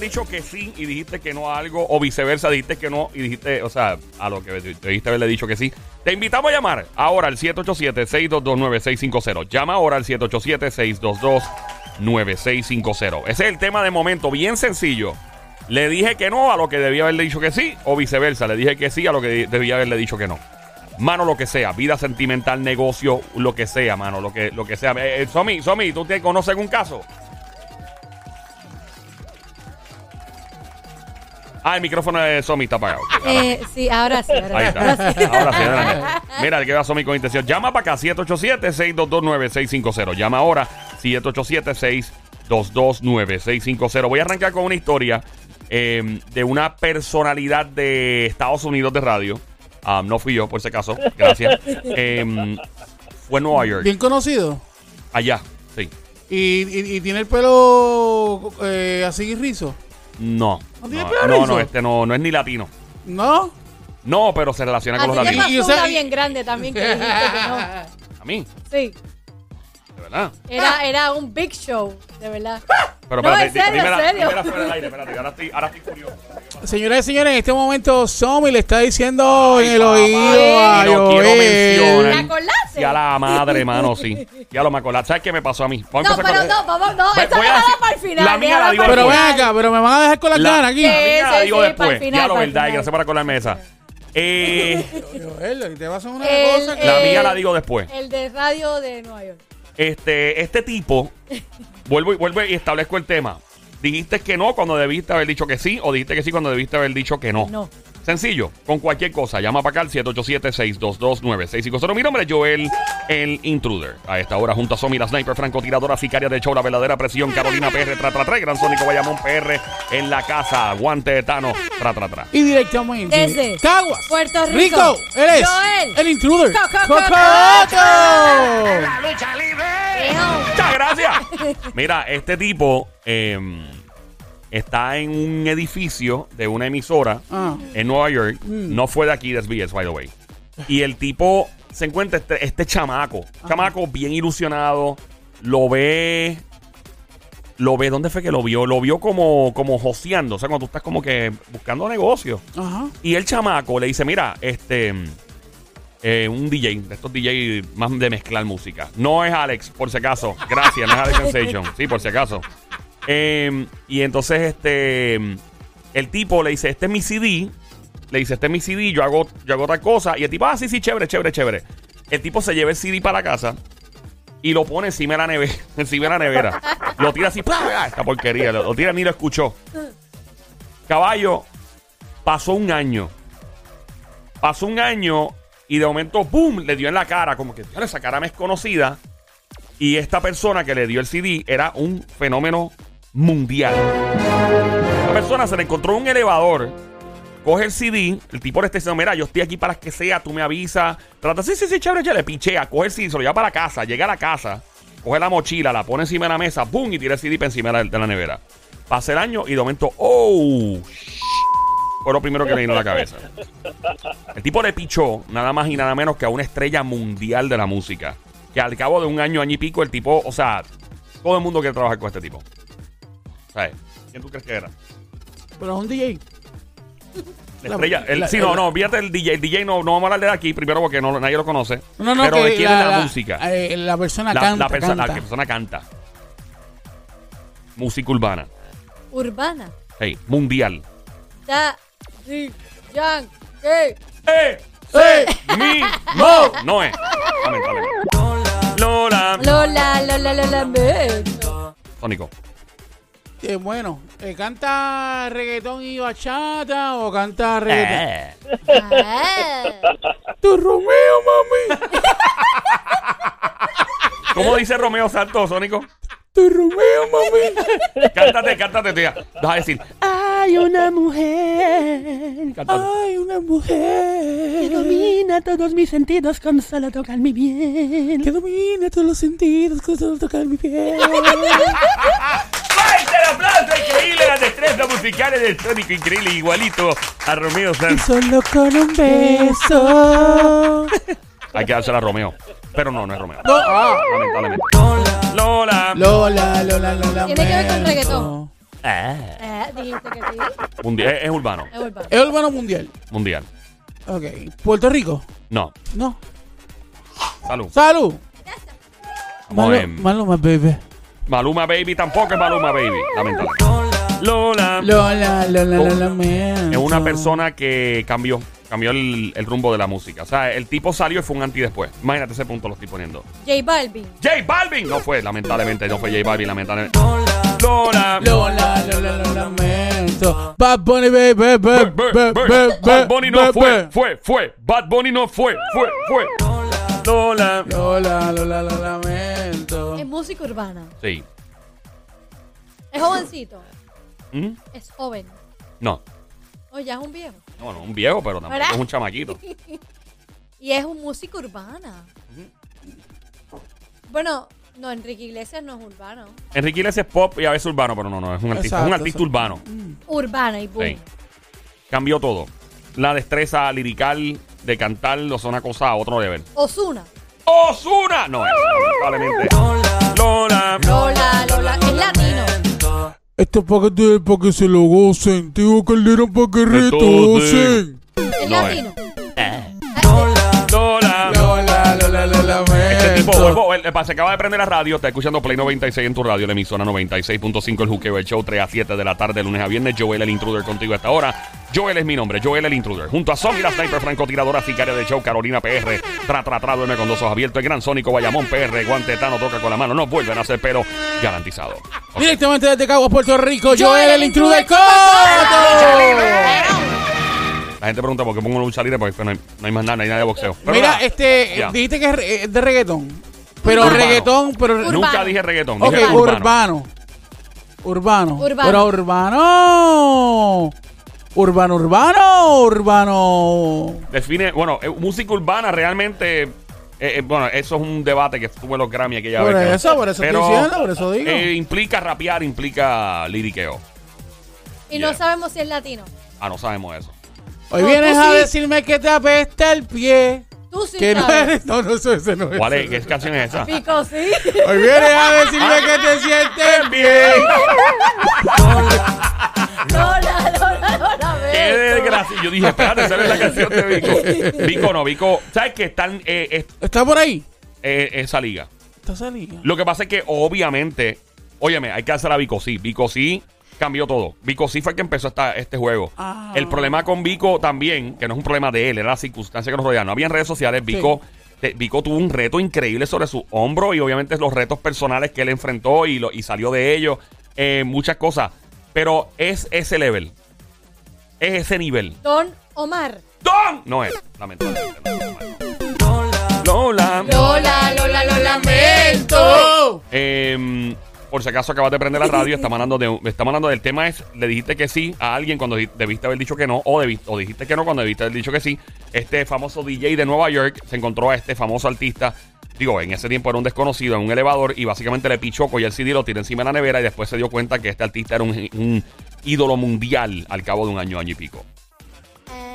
dicho que sí y dijiste que no a algo, o viceversa, dijiste que no y dijiste, o sea, a lo que debiste haberle dicho que sí. Te invitamos a llamar ahora al 787-622-9650. Llama ahora al 787-622-9650. Ese es el tema de momento, bien sencillo. Le dije que no a lo que debía haberle dicho que sí, o viceversa, le dije que sí a lo que debía haberle dicho que no. Mano, lo que sea, vida sentimental, negocio, lo que sea, mano, lo que, lo que sea. Eh, eh, Somi, Somi, ¿tú te conoces algún caso? Ah, el micrófono de Somi está apagado. Eh, sí, ahora sí. Ahora, Ahí está. ahora sí. Adelante. Mira, el que va Somi con intención. Llama para acá, 787-622-9650. Llama ahora, 787-622-9650. Voy a arrancar con una historia eh, de una personalidad de Estados Unidos de radio. Ah, no fui yo, por si acaso. Gracias. Eh, fue en Nueva York. Bien conocido. Allá, sí. Y, y- y tiene el pelo eh, así rizo. No. ¿No tiene No, este no, no es ni latino. ¿No? No, pero se relaciona con los latinos. Una bien grande también que dijiste que no. A mí, Sí, de verdad. era, era un big show, de verdad. Pero No, espérate, en serio, dímela- en serio. dímela fuera del aire, espérate, ahora estoy, ahora estoy curioso. Señoras y señores, en este momento Somi le está diciendo Ay, en el papá. oído a Y no quiero mencionar. ¿Te acordaste? Y a la madre, mano, sí. Ya lo me acordé. ¿Sabes qué me pasó a mí? A No, empezar pero con- no, vamos, no, Ve- esto voy a decir- para el final. la mía la digo para el Pero ven final. acá, pero me van a dejar con las ganas aquí. Sí, La mía la sí, digo sí, después. para el final, ya lo para el verdad, y final. gracias por acordarme de esa. Eh, Joel, te vas a una El- cosa que- la el- mía la digo después. El de radio de Nueva York. Este, este tipo, vuelvo, y- vuelvo y establezco el tema. Dijiste que no cuando debiste haber dicho que sí, o dijiste que sí cuando debiste haber dicho que no. No. Sencillo, con cualquier cosa. Llama para acá al 787-622-9650. Mi nombre es Joel, el intruder. A esta hora, junto a Somi, la sniper, francotiradora, sicaria de show, la verdadera presión, Carolina PR, tra, tra, tra, y Gran Sónico Bayamón PR en la casa. Guante de Tano, tra, tra, tra. Y directamente. Desde Caguas. Puerto Rico. Él es Joel. el intruder. Co- co- co- ¡Cocoto! Ejo. Muchas gracias. Mira, este tipo eh, está en un edificio de una emisora Ah. en Nueva York. No fue de aquí, de SBS, by the way. Y el tipo se encuentra este, este chamaco. Chamaco bien ilusionado. Lo ve. Lo ve, ¿dónde fue que lo vio? Lo vio como, como joseando. O sea, cuando tú estás como que buscando negocio. Ajá. Y el chamaco le dice, mira, este... eh, un DJ, de estos DJ más de mezclar música. No es Alex, por si acaso. Gracias, no es Alex Sensation. Sí, por si acaso. Eh, y entonces, este... El tipo le dice, este es mi CD. Le dice, este es mi CD, yo hago, yo hago otra cosa. Y el tipo, ah, sí, sí, chévere, chévere, chévere. El tipo se lleva el CD para casa y lo pone encima de la nevera. encima de la nevera. Lo tira así, ¡pah! Ah, esta porquería. Lo, tira ni lo escuchó. Caballo, pasó un año. Pasó un año y de momento, ¡boom! Le dio en la cara. Como que, "Diablo, esa cara me es. Y esta persona que le dio el CD era un fenómeno mundial. La persona se le encontró en un elevador. Coge el CD, el tipo le está diciendo, mira, yo estoy aquí para que sea, tú me avisas. Trata, sí, sí, sí, chévere, chévere. Pichea, coge el CD, se lo lleva para la casa, llega a la casa, coge la mochila, la pone encima de la mesa, ¡pum! Y tira el CD para encima de la, nevera. Pasa el año y de momento, ¡oh! Fue lo primero que le vino a la cabeza. El tipo le pichó nada más y nada menos que a una estrella mundial de la música. Que al cabo de un año, año y pico, el tipo, o sea, todo el mundo quiere trabajar con este tipo. ¿Sabes? ¿Quién tú crees que era? Pero es un DJ. La La- estrella. El, la- sí, no, la- no, fíjate el DJ. El DJ no, no vamos a hablar de aquí, primero porque no, nadie lo conoce. No, no, pero que de quién es la, música. eh, la persona la, canta, la persona, canta. la persona canta. Música urbana. Urbana. Hey, mundial. Da. Di. Yang. ¿Qué? ¡Eh! ¡Eh! ¡Mi! ¡No! No es. Lamentablemente. Lola. Lola, Lola, Lola, me. Eh, bueno, eh, ¿canta reggaetón y bachata o canta reggaetón? Eh. Ah. Tu Romeo, mami. ¿Cómo dice Romeo Santos, Sónico? Tu Romeo, mami. Cántate, cántate, tía. Vas a decir, hay una mujer. Cántate. Ay, una mujer. que domina todos mis sentidos con solo tocar mi piel. Que domina todos los sentidos con solo tocar mi piel. ¡Fuerte el aplauso! Increíble las destrezas musicales del Sónico. Increíble, igualito a Romeo Y Santos. solo con un beso. Hay que dársela a Romeo. Pero no, no es Romeo. No, ah. Lamentablemente. Lola. Lola, Lola, Lola. Tiene que ver con reggaetón. Eh, dijiste que sí. Mundi- es, es urbano. Es urbano. Es urbano mundial. Mundial. Ok. Puerto Rico. No. No. Salud. Salud. Vamos a ver. Malo, Maluma, baby. Maluma Baby tampoco es Maluma Baby. Lamentable. Lola. Lola, Lola, Lola, man. Es una persona que cambió. Cambió el, el rumbo de la música. O sea, el tipo salió y fue un anti después. Imagínate ese punto lo estoy poniendo. J Balvin. J Balvin. No fue, lamentablemente. No fue J Balvin, lamentablemente. Lola. Lola, Lola, Lola, lamento. Bad Bunny, baby, baby, Bad baby, Bad Bunny no baby. fue, fue, fue. Bad Bunny no fue, fue, fue. Lola. Lola, Lola, Lola, lamento. Es música urbana. Sí. Es jovencito. ¿Mm? Es joven. No. O ya es un viejo. No, no, un viejo, pero tampoco ¿Verdad? es un chamaquito. Y es un música urbana. Bueno, no, Enrique Iglesias no es urbano. Enrique Iglesias es pop y a veces urbano, pero no, no, es un artista, es un Exacto, artista exacto. urbano. Urbana y boom. Sí. Cambió todo. La destreza lirical de cantar lo son una cosa a otro nivel. Osuna. ¡Osuna! No es, lamentablemente. Lola. Lola, Lola. Es latino. Esto es para que, para que se lo gocen. Tío Calderón para que retocen. Es No es. latino. Lola. Vuelvo, él, él, se acaba de prender la radio, está escuchando Play 96 en tu radio, la emisora 96.5, el juqueo, el show 3 a 7 de la tarde, lunes a viernes. Joel el intruder contigo a esta hora. Joel es mi nombre, Joel el intruder. Junto a Zombie, la sniper francotiradora, sicaria de show, Carolina PR, tra, tra, tra, duerme con dos ojos abiertos, el gran Sónico, Bayamón PR, guantetano, toca con la mano, no vuelven a hacer pero garantizado. Ok. Directamente desde Caguas, Puerto Rico, Joel, Joel, el el intruder intruder Coto. La gente pregunta por qué pongo lucha libre, porque no hay, no hay más nada, no hay nada de boxeo. Pero Mira, nada, este, Ya. dijiste que es re- es de reggaetón. Pero Urbano. reggaetón, pero... Urbano. Nunca dije reggaetón, Ok, dije urbano. urbano. Urbano. Urbano. Pero urbano. Urbano, urbano, urbano. Define, bueno, eh, música urbana realmente. eh, eh, bueno, eso es un debate que estuvo en los Grammy aquella Por vez. creo. eso, por eso estoy diciendo, por eso digo. eh, implica rapear, implica liriqueo. Y Yeah. no sabemos si es latino. Ah, no sabemos eso. Hoy No, vienes a sí. decirme que te apesta el pie. Tú sí Que no eres. No, no, eso, ese no es. ¿Cuál es? ¿Qué canción es esa? Pico, sí. Hoy vienes a decirme que te sientes bien. Lola, Lola, Lola. ¡Qué desgracia! Yo dije, espérate, esa es la canción de Vico. Vico no, Vico. ¿Sabes que están eh, es- ¿Está por ahí? eh, esa liga? Está salida. Lo que pasa es que, obviamente, óyeme, hay que hacer a Vico sí. Vico sí cambió todo. Vico sí fue el que empezó esta, este juego. Ah. El problema con Vico también, que no es un problema de él, era la circunstancia que nos rodea. No había en redes sociales. Vico, Vico tuvo un reto increíble sobre su hombro y obviamente los retos personales que él enfrentó y, lo, y salió de ellos. eh, muchas cosas. Pero es ese level. Es ese nivel. Don Omar. ¡Don! No es, lamentablemente. no, Lola. Lola, Lola, Lola. ¡Lamento! Eh, por si acaso acabas de prender la radio, estamos hablando, de, estamos hablando del tema es, le dijiste que sí a alguien cuando debiste haber dicho que no, o, debi- o dijiste que no cuando debiste haber dicho que sí. Este famoso DJ de Nueva York se encontró a este famoso artista, digo, en ese tiempo era un desconocido, en un elevador, y básicamente le pichó, cogió el CD, lo tiró encima de la nevera, y después se dio cuenta que este artista era un, un ídolo mundial al cabo de un año, año y pico.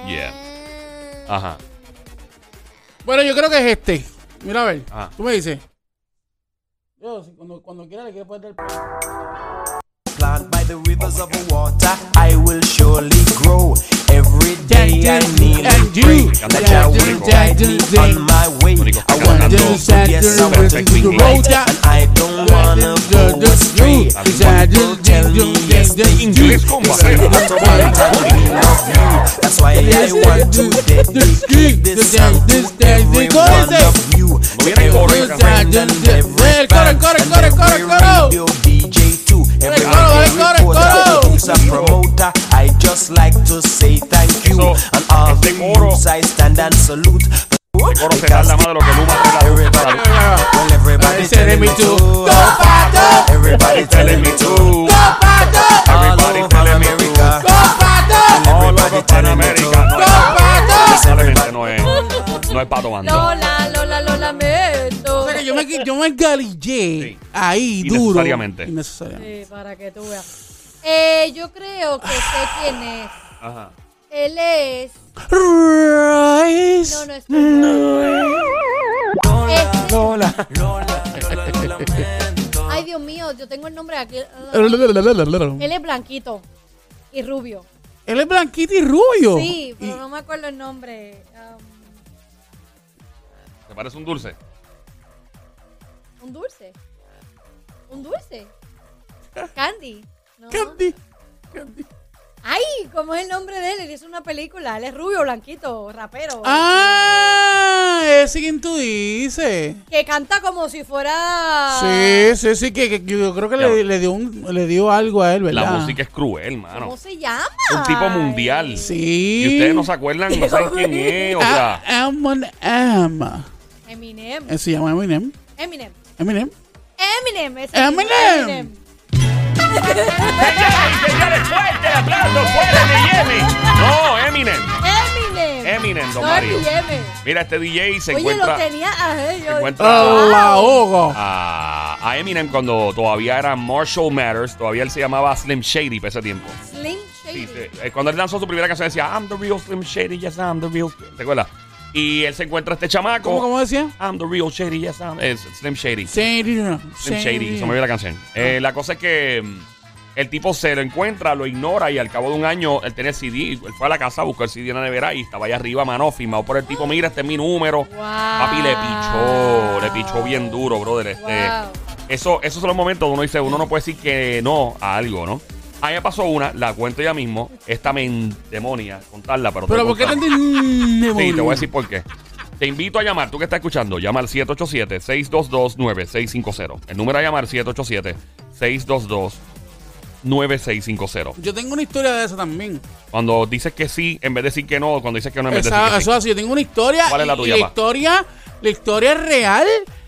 Yeah. Ajá. Bueno, yo creo que es este. Mira a ver. Ajá. Tú me dices. Yo, cuando, cuando quiera le poner el. plant by the rivers of water, I will surely grow. Every day I kneel and pray that Jah will guide me on my way. I wanna go to yes, I want to be right, and I don't wanna go astray. When people tell me yes, they Inglés con barrera. not to want to love you. That's why I want to dedicate this song to every one of you. No viene el coro, Every esa friend and every El coro, el fan coro, el and coro, el coro, el every coro. radio DJ too. Every coro, el radio coro, el reporter a promoter. I just like to say thank you. Eso, And all este the youths I stand and salute. El coro se tarda más de lo que Luma. Everybody, telling me to go pato. Everybody telling me to ¡Go, all Everybody telling me America. ¡Go! All Everybody telling me to pato! Lamentablemente no es, no es pato bando. Lola, Lola, Lola, lamento. O sea que yo me, yo me engalillé Sí. ahí duro. Innecesariamente. Innecesariamente. Sí, para que tú veas. Eh, yo creo que sé quién es. Ajá. Él es. Rice. No, no es. Este- Lola, Ay, Dios mío, yo tengo el nombre aquí. Él Él es blanquito y rubio. es blanquito y rubio. Sí, Y- pero no me acuerdo el nombre. Um, ¿Te parece un dulce? un dulce. Un dulce. Candy. No. Candy. Candy. Ay, ¿cómo es el nombre de él? Él hizo una película. Él es rubio, blanquito, rapero. Ah, ese quien tú dices. Que canta como si fuera. Sí, sí, sí, que, que yo creo que le, le dio un, le dio algo a él, ¿verdad? La música es cruel, mano. ¿Cómo se llama? Un tipo mundial. Sí. Y ustedes no se acuerdan, no saben quién es, o sea. Ah, Eminem. M. Eminem. Eh, Se llama Eminem. Eminem. Eminem. Eminem. Eminem. Y señores, fuerte el aplauso fuera de Yemi. No, Eminem. Eminem. Eminem, don no Mario. Eminem. Mira, este DJ se Oye, encuentra. lo tenía. Se yo- encuentra A la ahogo. a, a Eminem cuando todavía era Marshall Matters, todavía él se llamaba Slim Shady para ese tiempo. Slim Shady. Sí, sí. Eh, Cuando él lanzó su primera canción decía I'm the real Slim Shady, yes I'm the real. ¿Te acuerdas? Y él se encuentra este chamaco. ¿Cómo, cómo decía? I'm the real Shady, yes I'm. Es Slim Shady. Shady. Slim Shady, se me olvidó la canción. Eh, la cosa es que mm, el tipo se lo encuentra, lo ignora y al cabo de un año él tenía el CD. Él fue a la casa, buscó el CD en la nevera y estaba allá arriba, mano, firmado por el tipo. Mira, este es mi número. Wow. Papi le pichó, le pichó bien duro, brother. Este, Wow. eso, esos son los momentos donde uno dice, uno no puede decir que no a algo, ¿no? A mí me pasó una, la cuento ya mismo. Esta me endemonia contarla, pero. Pero ¿por qué te entiendes? Sí, te voy a decir por qué. Te invito a llamar, tú que estás escuchando, llama al 787-622-9650. El número a llamar 787-622-9650. Yo tengo una historia de eso también. Cuando dices que sí, en vez de decir que no, cuando dices que no, en vez de decir que eso sí. así. Yo tengo una historia. ¿Cuál es la y- tuya, y pa? historia, la historia es real.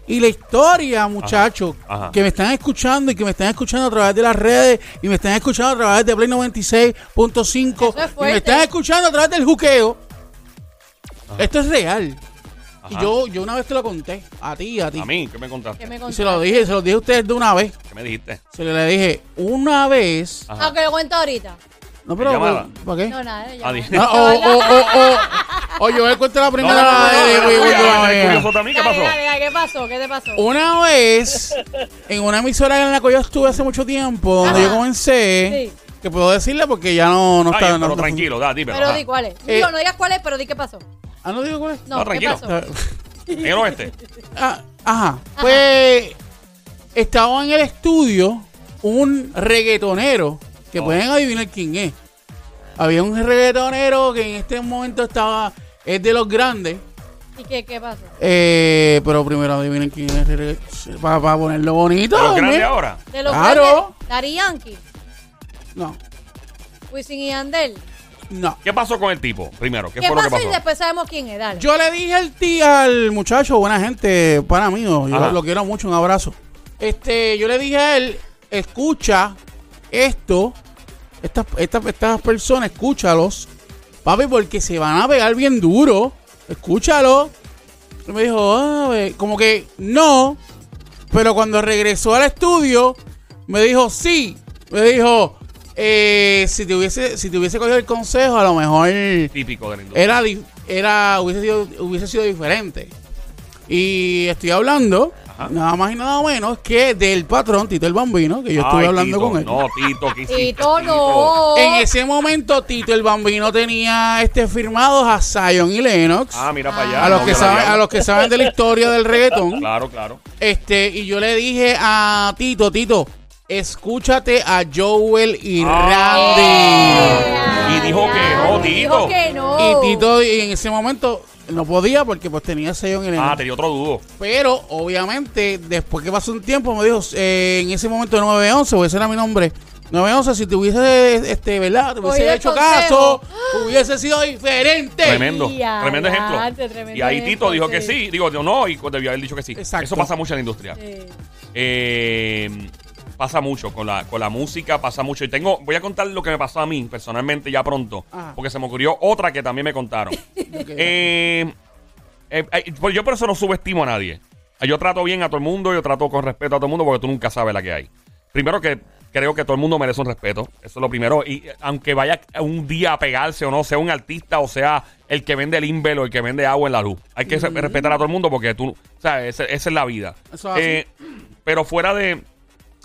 Y la historia, muchachos, ajá. que me están escuchando y que me están escuchando a través de las redes y me están escuchando a través de Play 96.5 Eso es y fuerte. me están escuchando a través del juqueo. Esto es real. Y yo, yo una vez te lo conté, a ti, a ti. A mí, ¿qué me contaste? Que me Y contaste. se lo dije, se lo dije a ustedes de una vez. ¿Qué me dijiste? Se le dije, una vez. Ajá. Aunque lo cuento ahorita. No, pero? ¿para ¿para qué? No, nada. ya. Ah, No, o, o, o, o, o yo le cuento la primera ¿qué pasó? dale, dale, ¿Qué pasó? ¿Qué te pasó? Una vez, en una emisora en la que yo estuve hace mucho tiempo, donde yo comencé, Sí. que puedo decirle porque ya no, no Ay, está. pero tranquilo, da, dímelo. Pero ajá. di cuál es. Eh, Digo, no digas cuál es, pero di qué pasó. Ah, no digo cuál es. No, No, ¿qué tranquilo. pasó? En el oeste. Ah, ajá. Pues estaba en el estudio un reggaetonero, que Oh. pueden adivinar quién es. Había un reggaetonero que en este momento estaba, es de los grandes. ¿Y qué, qué pasó? Eh, pero primero adivinen quién es el regga- para, para ponerlo bonito. ¿De los grandes ahora? De los Claro. grandes, Daddy Yankee, No, Wisin y Andel. No. ¿Qué pasó con el tipo? Primero, ¿qué, ¿Qué, fue lo que pasó? Y después sabemos quién es, dale. Yo le dije al tío, al muchacho, buena gente, para mí, yo Ajá. lo quiero mucho, un abrazo. Este, yo le dije a él, escucha esto, estas, estas, estas personas, escúchalos, papi, porque se van a pegar bien duro, escúchalo. Y me dijo, ah, ve, como que no, pero cuando regresó al estudio, me dijo sí, me dijo, eh, si te hubiese, si te hubiese cogido el consejo, a lo mejor Típico de la industria. era, era hubiese, sido, hubiese sido diferente. Y estoy hablando, Ajá. nada más y nada menos que del patrón Tito el Bambino, que yo estuve Ay, hablando Tito, con él. No, Tito, ¿qué hiciste? Tito, no. En ese momento, Tito el Bambino tenía este firmados a Zion y Lennox. Ah, mira para allá. a, los no, que saben, allá. a los que saben de la historia del reggaetón. Claro, claro. Este, y yo le dije a Tito, Tito, escúchate a Joel y Randy. Y dijo que no, Tito. Dijo que no. Y Tito y en ese momento no podía porque pues tenía sello en el Ah, tenía otro dudo. Pero obviamente después que pasó un tiempo me dijo, eh, en ese momento 911, o ese era mi nombre, 911, si te hubiese, este, ¿verdad? Te hubiese hecho consejo. caso, hubiese sido diferente. Tremendo. Tremendo ejemplo. adelante, tremendo y ahí Tito ejemplo, dijo que sí. sí. Digo, yo no, y debió haber dicho que sí. Exacto. Eso pasa mucho en la industria. Sí. Eh, pasa mucho con la, con la música, pasa mucho. Y tengo, voy a contar lo que me pasó a mí personalmente ya pronto. Ajá. Porque se me ocurrió otra que también me contaron. Eh, eh, eh, pues yo por eso no subestimo a nadie. Yo trato bien a todo el mundo, yo trato con respeto a todo el mundo porque tú nunca sabes la que hay. Primero que creo que todo el mundo merece un respeto. Eso es lo primero. Y aunque vaya un día a pegarse o no, sea un artista o sea el que vende el Invel o el que vende agua en la luz. Hay que respetar a todo el mundo porque tú, o sea, esa, esa es la vida. Eso. Eh, pero fuera de,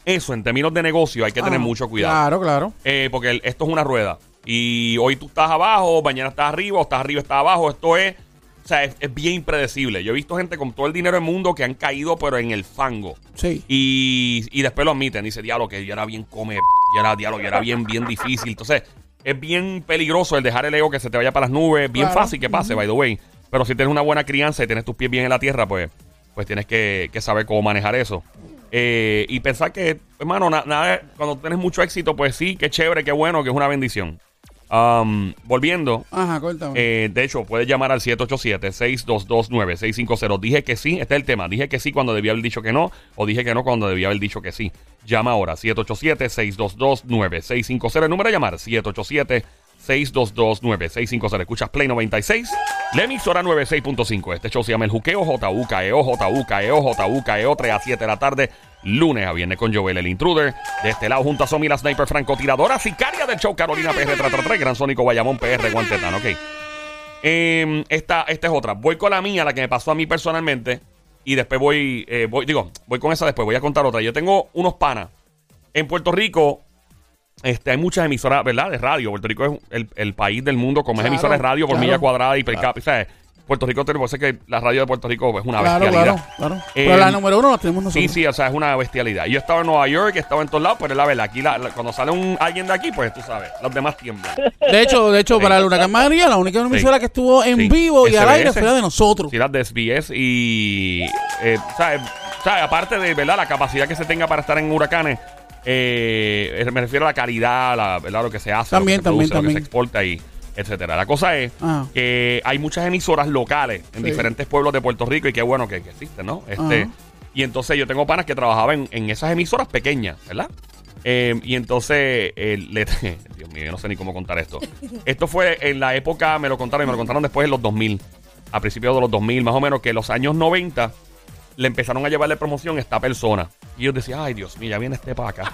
Eso, en términos de negocio, hay que tener Ah, mucho cuidado. Claro, claro. Eh, porque el- esto es una rueda. Y hoy tú estás abajo, mañana estás arriba, o estás arriba, estás abajo. Esto es, o sea, es, es bien impredecible. Yo he visto gente con todo el dinero del mundo que han caído, pero en el fango. Sí. Y, y después lo admiten. Dice, diablo, que yo era bien come, yo era, diablo, yo era bien, bien difícil. Entonces, es bien peligroso el dejar el ego que se te vaya para las nubes. Bien Claro. fácil que pase, by the way. Pero si tienes una buena crianza y tienes tus pies bien en la tierra, pues, pues tienes que, que saber cómo manejar eso. Eh, y pensar que, hermano, na- nada, cuando tienes mucho éxito, pues sí, qué chévere, qué bueno, que es una bendición. Um, volviendo, Ajá, cuéntame. eh, de hecho, puedes llamar al 787-622-9650. Dije que sí, este es el tema. Dije que sí cuando debía haber dicho que no, o dije que no cuando debía haber dicho que sí. Llama ahora, 787-622-9650. El número a llamar, 787-622-9650. Escuchas Play 96, la emisora 96.5. Este show se llama El Juqueo, JUKEO, JUKEO, JUKEO, 3 a 7 de la tarde, lunes a viernes con Joel, el intruder. De este lado, junto a Somi, la sniper francotiradora, sicaria del show, Carolina PR, 333, Gran Sónico, Bayamón, PR, Guantetano, ok. Eh, esta, esta es otra. Voy con la mía, la que me pasó a mí personalmente. Y después voy, eh, voy, digo, voy con esa después. Voy a contar otra. Yo tengo unos panas. En Puerto Rico, este, hay muchas emisoras, ¿verdad? De radio. Puerto Rico es el, el país del mundo con más Claro, emisoras de radio por claro. milla cuadrada y per cápita. ¿sabes? Puerto Rico, tenemos sé que la radio de Puerto Rico es una claro, bestialidad. claro, claro. Eh, Pero la número uno la tenemos nosotros. Sí, sí, o sea, es una bestialidad. Yo estaba en Nueva York, estaba en todos lados, pero es la verdad, aquí la- la- cuando sale un, alguien de aquí, pues tú sabes, los demás tiemblan. De hecho, de hecho, para el huracán María, la única emisora Sí. que estuvo en Sí. vivo y al SBS. aire fue la de nosotros. Sí, las de SBS y, eh, ¿sabes? ¿sabes? Aparte de, ¿verdad? La capacidad que se tenga para estar en huracanes, eh, me refiero a la calidad, la, ¿verdad? Lo que se hace, También, lo que se produce, también, lo que se exporta y etcétera. La cosa es Ah. que hay muchas emisoras locales en Sí. diferentes pueblos de Puerto Rico y qué bueno que, que existen, ¿no? Este, Ajá. y entonces yo tengo panas que trabajaban en, en esas emisoras pequeñas, ¿verdad? Eh, y entonces, eh, le- Dios mío, yo no sé ni cómo contar esto. Esto fue en la época, me lo contaron y me lo contaron después en los 2000, a principios de los 2000, más o menos, que en los años 90 le empezaron a llevarle promoción a esta persona. Y yo decía, ay, Dios mío, ya viene este para acá.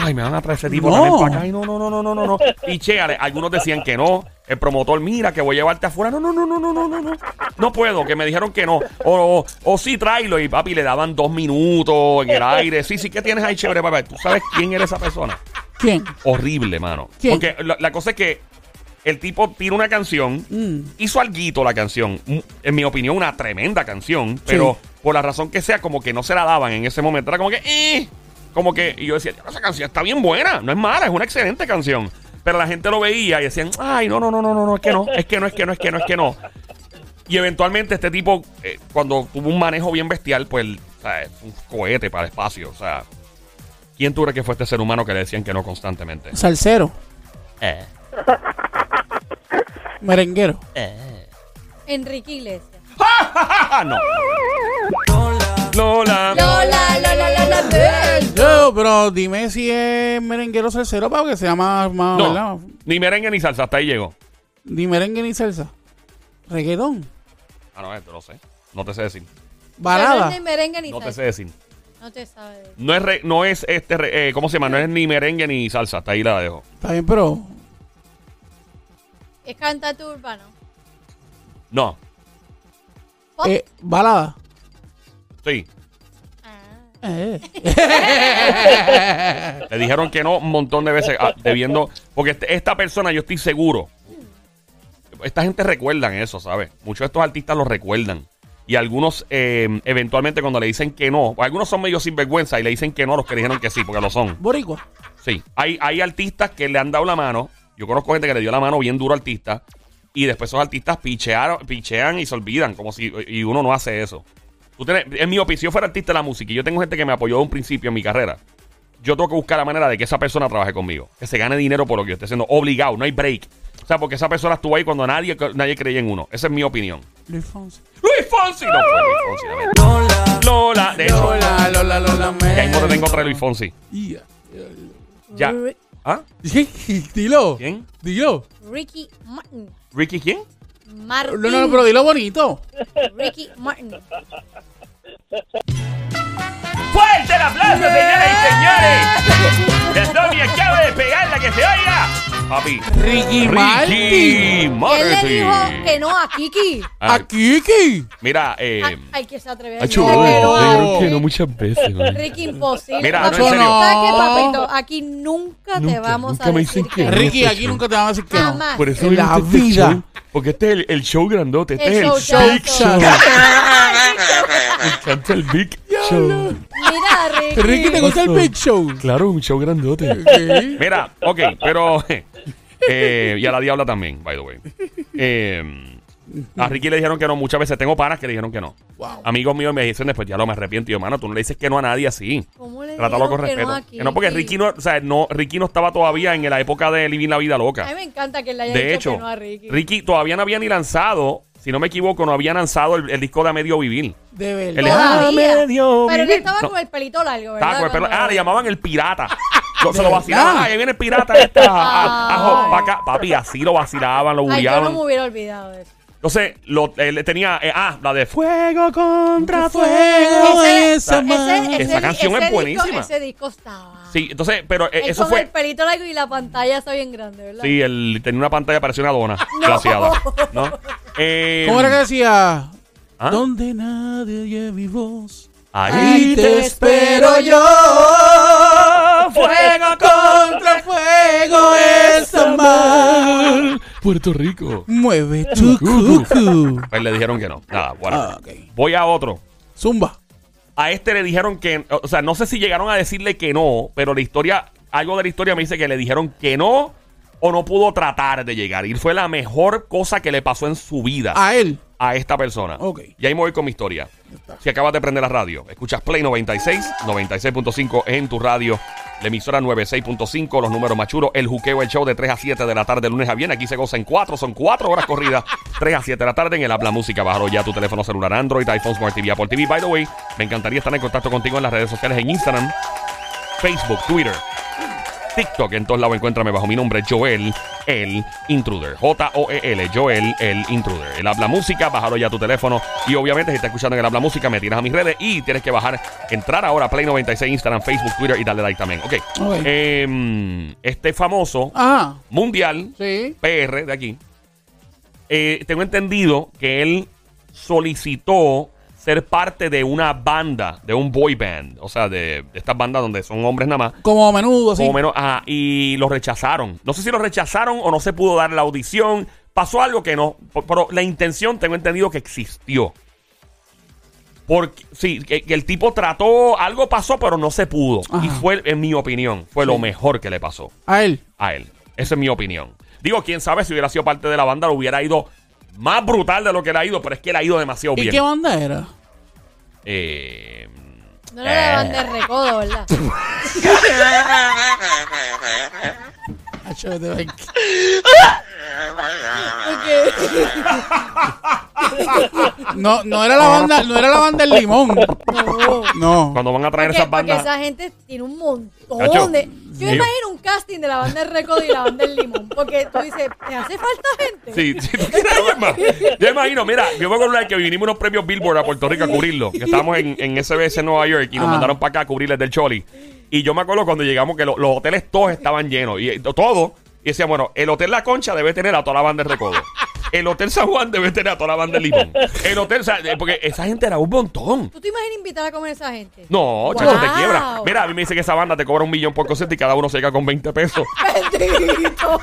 Ay, me van a traer ese tipo No. también para acá. Ay, no, no, no, no, no, no, no. Y chéale, algunos decían que no. El promotor, mira, que voy a llevarte afuera. No, no, no, no, no, no, no, no. No puedo, que me dijeron que no. O, o, o sí, tráelo. Y papi, le daban dos minutos en el aire. Sí, sí, ¿qué tienes ahí, chévere, papá? ¿Tú sabes quién era esa persona? ¿Quién? Horrible, mano. ¿Quién? Porque la, la cosa es que el tipo tira una canción, Mm. hizo alguito la canción. Mm, En mi opinión, una tremenda canción. Pero por la razón que sea, como que no se la daban en ese momento. Era como que, eh. Como que, y yo decía, esa canción está bien buena. No es mala, es una excelente canción. Pero la gente lo veía y decían, ay, no, no, no, no, no, no, es que no, es que no, es que no, es que no, es que no. Y eventualmente este tipo, eh, cuando tuvo un manejo bien bestial, pues, o sea, es un cohete para el espacio. O sea, ¿quién tú crees que fue este ser humano que le decían que no constantemente? Salsero. Eh, Merenguero. Enrique Iglesias. ¡Ah, no! Lola. Lola, Lola, Lola, Lola. Yo, pero dime si es merenguero salsero para que sea más, más No, ¿verdad? ni merengue ni salsa, hasta ahí llegó. Ni merengue ni salsa. Reggaetón. Ah, no, esto no sé. No te sé decir. No Balada. es ni merengue ni No te salsa. sé decir. No te sabe. de- No es, re- no es este, re- eh, ¿cómo se llama? No es ni merengue ni salsa, hasta ahí la dejo. Está bien, pero. Es cantante urbano. No, Pop. Eh, balada. sí. Ah. Eh. Le dijeron que no un montón de veces, ah, debiendo. Porque este- esta persona, yo estoy seguro. Esta gente recuerdan eso, ¿sabes? Muchos de estos artistas lo recuerdan. Y algunos, eh, eventualmente, cuando le dicen que no, algunos son medio sinvergüenza y le dicen que no a los que dijeron que sí, porque lo son. Boricua. Sí. Hay, hay artistas que le han dado la mano. Yo conozco gente que le dio la mano bien duro al artista. Y después esos artistas pichearon, pichean y se olvidan. Como si. Y uno no hace eso. Tú tienes- en mi opinión, si yo fuera artista de la música y yo tengo gente que me apoyó de un principio en mi carrera, yo tengo que buscar la manera de que esa persona trabaje conmigo. Que se gane dinero por lo que yo esté haciendo. Obligado, no hay break. O sea, porque esa persona estuvo ahí cuando nadie, nadie creía en uno. Esa es mi opinión. Luis Fonsi. Luis Fonsi. No fue Luis Fonsi, la verdad. Lola. De hecho, Lola, Lola, Lola, ya mismo te tengo otra Luis Fonsi. Ya. ¿Ah? Dilo. ¿Quién? Dilo. Ricky Martin. ¿Ricky quién? Martin. No, no, pero dilo bonito. Ricky Martin. ¡Fuerte el aplauso, señoras y señores! ¡La Sonia acaba de pegar la que se oiga! papi. Ricky Martin. Ricky ¿Quién le Martin. dijo que no a Kiki? Ah, A Kiki. Mira, eh. Ay, Ay, que se atreve a Acho, decirle que no dijeron Ricky. muchas veces, man. Ricky, imposible. Mira, Papi, no, en serio. ¿sabes qué, No. papito? Aquí nunca, te Nunca, vamos nunca a me decir dicen que que no. no. Ricky, aquí nunca te van a decir que no. Jamás. Por eso En me la gusta este vida. show, porque este es el, el show grandote. Este El es el show. Big Show. Me encanta el Big Show. Mira, Ricky. Ricky, ¿te gusta el Big Show? Claro, un show grandote. Sí. Mira, ok, pero. eh, y a la diabla también, by the way. Eh, a Ricky le dijeron que no muchas veces. Tengo panas que le dijeron que no. Wow. Amigos míos me dicen después, ya lo me arrepiento. Y yo, mano, tú no le dices que no a nadie así. ¿Cómo le Trátalo con que respeto. no a Que no, porque? Ricky no, o sea, no, Ricky no estaba todavía en la época de Living la Vida A Loca. mí me encanta que le haya De dicho hecho, que no a Ricky. Ricky todavía no había ni lanzado, si no me equivoco, no había lanzado el, el disco de A Medio Vivir. De verdad. Ah, medio Pero él estaba No. con el pelito largo, ¿verdad? Estaba con el pelo- Cuando- ah, le llamaban el pirata. Se lo ¿De vacilaban. Ah, ahí viene el pirata este. a- a- a- Ay. pa' acá. Papi, así lo vacilaban, lo Ay, yo no me hubiera olvidado de eso. Entonces, lo, él tenía. eh, ah, la de Fuego contra Fuego, Fuego. esa Ese- mano. ese Esa di- canción ese es disco- buenísima. ese disco estaba. Sí, entonces, pero eh, eso con fue. el pelito largo y la pantalla está bien grande, ¿verdad? Sí, él tenía una pantalla, parecía una dona. No. glaseada, ¿no? Eh, ¿Cómo era que decía? ¿ah? Donde nadie oye mi voz. Ahí te espero yo. Fuego Contra fuego esa mar. Puerto Rico. Mueve tu cucu. Pues le dijeron que no. Nada, bueno. Ah, ok. Voy a otro. Zumba. A este le dijeron que, o sea, no sé si llegaron a decirle que no, pero la historia, algo de la historia me dice que le dijeron que no o no pudo tratar de llegar. Y fue la mejor cosa que le pasó en su vida A él. a esta persona. Ok. Y ahí me voy con mi historia. Si acabas de prender la radio, escuchas Play 96, 96.5 en tu radio, la emisora 96.5, los números machuros, el juqueo, el show de 3 a 7 de la tarde, lunes a viernes. Aquí se goza en 4, son 4 horas corridas, 3 a 7 de la tarde en el Habla Música. Bájalo ya tu teléfono celular Android, iPhone, Smart TV, Apple TV. By the way, me encantaría estar en contacto contigo en las redes sociales en Instagram, Facebook, Twitter, TikTok. En todos lados encuéntrame bajo mi nombre, Joel el Intruder. J-O-E-L, Joel el Intruder. El Habla Música, bájalo ya a tu teléfono. Y obviamente, si estás escuchando en el Habla Música, me tiras a mis redes y tienes que bajar, entrar ahora a Play 96, Instagram, Facebook, Twitter y darle like también. Ok. Ok. Em, este famoso Ajá. mundial Sí. PR de aquí, eh, tengo entendido que él solicitó ser parte de una banda, de un boy band, o sea, de, de estas bandas donde son hombres nada más. Como a menudo, así. Como menos, ajá, y lo rechazaron. No sé si lo rechazaron o no se pudo dar la audición. Pasó algo que no, pero la intención tengo entendido que existió. Porque, sí, que, que el tipo trató, algo pasó, pero no se pudo. Ajá. Y fue, en mi opinión, fue lo Sí. mejor que le pasó A él. a él. Esa es mi opinión. Digo, quién sabe si hubiera sido parte de la banda, lo hubiera ido más brutal de lo que él ha ido, pero es que él ha ido demasiado ¿Y bien. qué banda era? Eh, No era la banda de recodo, ¿verdad? Ven. No, no era la banda, no era la banda del limón. No. No. cuando van a traer Porque, esas porque bandas. esa gente tiene un montón Cacho, de... Yo me imagino un casting de la banda del recodo y la banda del limón. Porque tú dices, ¿te hace falta gente? Sí, sí, tú tienes alma. Yo imagino, mira, yo me acuerdo que vinimos unos premios Billboard a Puerto Rico a cubrirlo. Que estábamos en, en SBS en Nueva York y nos Ah. mandaron para acá a cubrirles del Choli. Y yo me acuerdo cuando llegamos que lo- los hoteles todos estaban llenos. Y eh, todo. Y decía, bueno, el Hotel La Concha debe tener a toda la banda de recodo. El Hotel San Juan debe tener a toda la banda de limón. El hotel, sea, eh, porque esa gente era un montón. ¿Tú te imaginas invitar a comer a esa gente? No, chacho, te quiebra. Mira, a mí me dice que esa banda te cobra un millón por concierto y cada uno se queda con 20 pesos. Bendito.